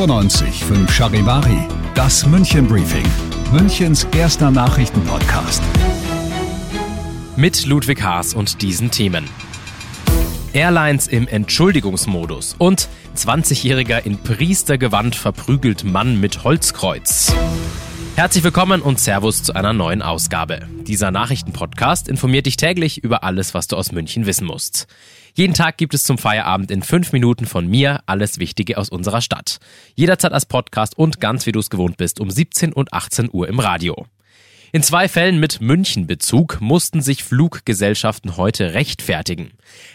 95 5 Charivari, das München Briefing, Münchens erster Nachrichtenpodcast. Mit Ludwig Haas und diesen Themen. Airlines im Entschuldigungsmodus und 20-Jähriger in Priestergewand verprügelt Mann mit Holzkreuz. Herzlich willkommen und Servus zu einer neuen Ausgabe. Dieser Nachrichtenpodcast informiert dich täglich über alles, was du aus München wissen musst. Jeden Tag gibt es zum Feierabend in fünf Minuten von mir alles Wichtige aus unserer Stadt. Jederzeit als Podcast und ganz wie du es gewohnt bist um 17 und 18 Uhr im Radio. In zwei Fällen mit München-Bezug mussten sich Fluggesellschaften heute rechtfertigen.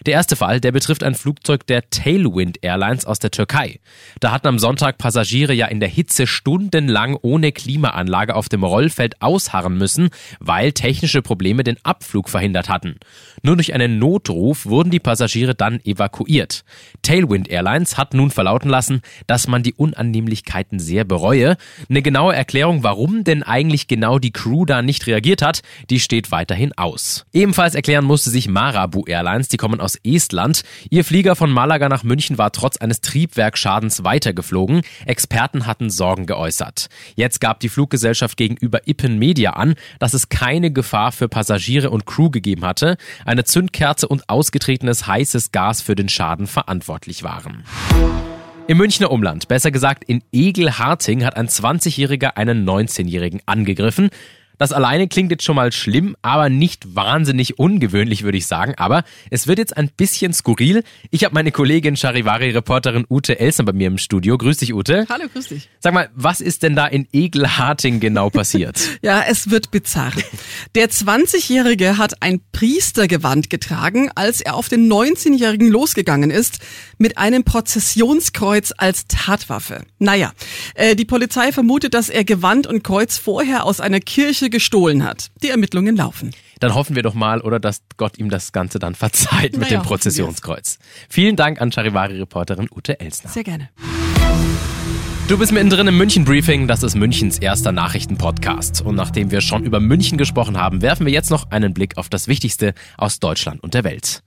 Der erste Fall, der betrifft ein Flugzeug der Tailwind Airlines aus der Türkei. Da hatten am Sonntag Passagiere ja in der Hitze stundenlang ohne Klimaanlage auf dem Rollfeld ausharren müssen, weil technische Probleme den Abflug verhindert hatten. Nur durch einen Notruf wurden die Passagiere dann evakuiert. Tailwind Airlines hat nun verlauten lassen, dass man die Unannehmlichkeiten sehr bereue. Eine genaue Erklärung, warum denn eigentlich genau die Crew da nicht reagiert hat, die steht weiterhin aus. Ebenfalls erklären musste sich Marabu Airlines, die kommen aus Estland. Ihr Flieger von Malaga nach München war trotz eines Triebwerkschadens weitergeflogen. Experten hatten Sorgen geäußert. Jetzt gab die Fluggesellschaft gegenüber Ippen Media an, dass es keine Gefahr für Passagiere und Crew gegeben hatte, eine Zündkerze und ausgetretenes heißes Gas für den Schaden verantwortlich waren. Im Münchner Umland, besser gesagt in Egelharting, hat ein 20-Jähriger einen 19-Jährigen angegriffen. Das alleine klingt jetzt schon mal schlimm, aber nicht wahnsinnig ungewöhnlich, würde ich sagen. Aber es wird jetzt ein bisschen skurril. Ich habe meine Kollegin Charivari-Reporterin Ute Elsner bei mir im Studio. Grüß dich, Ute. Hallo, grüß dich. Sag mal, was ist denn da in Egelharting genau passiert? ja, es wird bizarr. Der 20-Jährige hat ein Priestergewand getragen, als er auf den 19-Jährigen losgegangen ist, mit einem Prozessionskreuz als Tatwaffe. Naja, äh, die Polizei vermutet, dass er Gewand und Kreuz vorher aus einer Kirche Kirche gestohlen hat. Die Ermittlungen laufen. Dann hoffen wir doch mal, oder dass Gott ihm das Ganze dann verzeiht mit naja, dem Prozessionskreuz. Vielen Dank an Charivari-Reporterin Ute Elsner. Sehr gerne. Du bist mittendrin im München-Briefing, das ist Münchens erster Nachrichtenpodcast. Und nachdem wir schon über München gesprochen haben, werfen wir jetzt noch einen Blick auf das Wichtigste aus Deutschland und der Welt.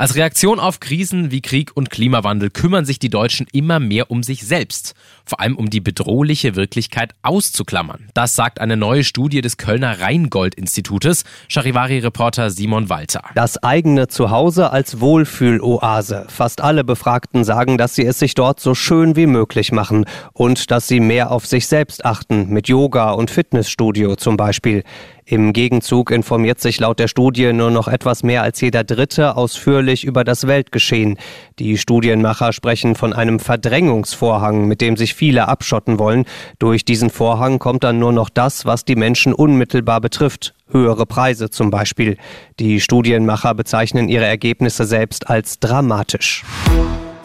Als Reaktion auf Krisen wie Krieg und Klimawandel kümmern sich die Deutschen immer mehr um sich selbst, vor allem um die bedrohliche Wirklichkeit auszuklammern. Das sagt eine neue Studie des Kölner Rheingold-Institutes, Charivari-Reporter Simon Walter. Das eigene Zuhause als Wohlfühloase. Fast alle Befragten sagen, dass sie es sich dort so schön wie möglich machen und dass sie mehr auf sich selbst achten, mit Yoga und Fitnessstudio zum Beispiel. Im Gegenzug informiert sich laut der Studie nur noch etwas mehr als jeder Dritte ausführlich über das Weltgeschehen. Die Studienmacher sprechen von einem Verdrängungsvorhang, mit dem sich viele abschotten wollen. Durch diesen Vorhang kommt dann nur noch das, was die Menschen unmittelbar betrifft. Höhere Preise zum Beispiel. Die Studienmacher bezeichnen ihre Ergebnisse selbst als dramatisch.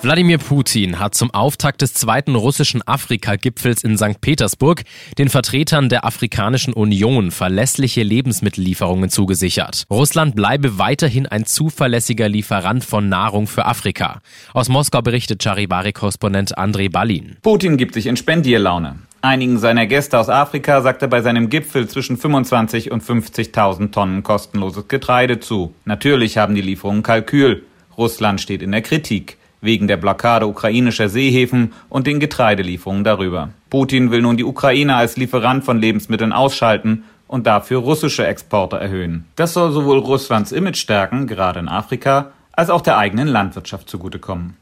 Wladimir Putin hat zum Auftakt des zweiten russischen Afrika-Gipfels in St. Petersburg den Vertretern der Afrikanischen Union verlässliche Lebensmittellieferungen zugesichert. Russland bleibe weiterhin ein zuverlässiger Lieferant von Nahrung für Afrika. Aus Moskau berichtet Charivari-Korrespondent Andrei Balin. Putin gibt sich in Spendierlaune. Einigen seiner Gäste aus Afrika sagt er bei seinem Gipfel zwischen 25 und 50.000 Tonnen kostenloses Getreide zu. Natürlich haben die Lieferungen Kalkül. Russland steht in der Kritik wegen der Blockade ukrainischer Seehäfen und den Getreidelieferungen darüber. Putin will nun die Ukraine als Lieferant von Lebensmitteln ausschalten und dafür russische Exporte erhöhen. Das soll sowohl Russlands Image stärken, gerade in Afrika, als auch der eigenen Landwirtschaft zugutekommen.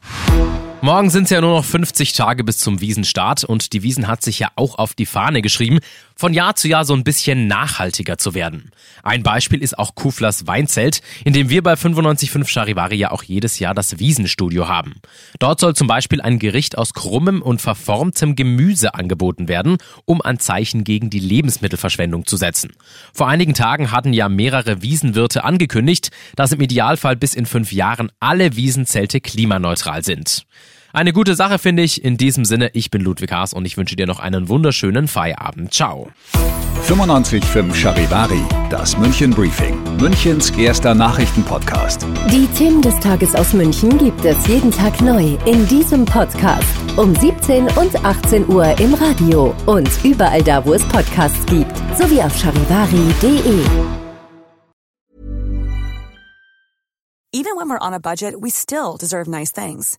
Morgen sind es ja nur noch 50 Tage bis zum Wiesenstart und die Wiesen hat sich ja auch auf die Fahne geschrieben, von Jahr zu Jahr so ein bisschen nachhaltiger zu werden. Ein Beispiel ist auch Kuflers Weinzelt, in dem wir bei 95.5 Charivari ja auch jedes Jahr das Wiesenstudio haben. Dort soll zum Beispiel ein Gericht aus krummem und verformtem Gemüse angeboten werden, um ein Zeichen gegen die Lebensmittelverschwendung zu setzen. Vor einigen Tagen hatten ja mehrere Wiesenwirte angekündigt, dass im Idealfall bis in fünf Jahren alle Wiesenzelte klimaneutral sind. Eine gute Sache finde ich. In diesem Sinne, ich bin Ludwig Haas und ich wünsche dir noch einen wunderschönen Feierabend. Ciao. 95.5 Charivari, das München Briefing, Münchens erster Nachrichtenpodcast. Die Themen des Tages aus München gibt es jeden Tag neu in diesem Podcast. Um 17 und 18 Uhr im Radio und überall da, wo es Podcasts gibt, sowie auf charivari.de. Even when we're on a budget, we still deserve nice things.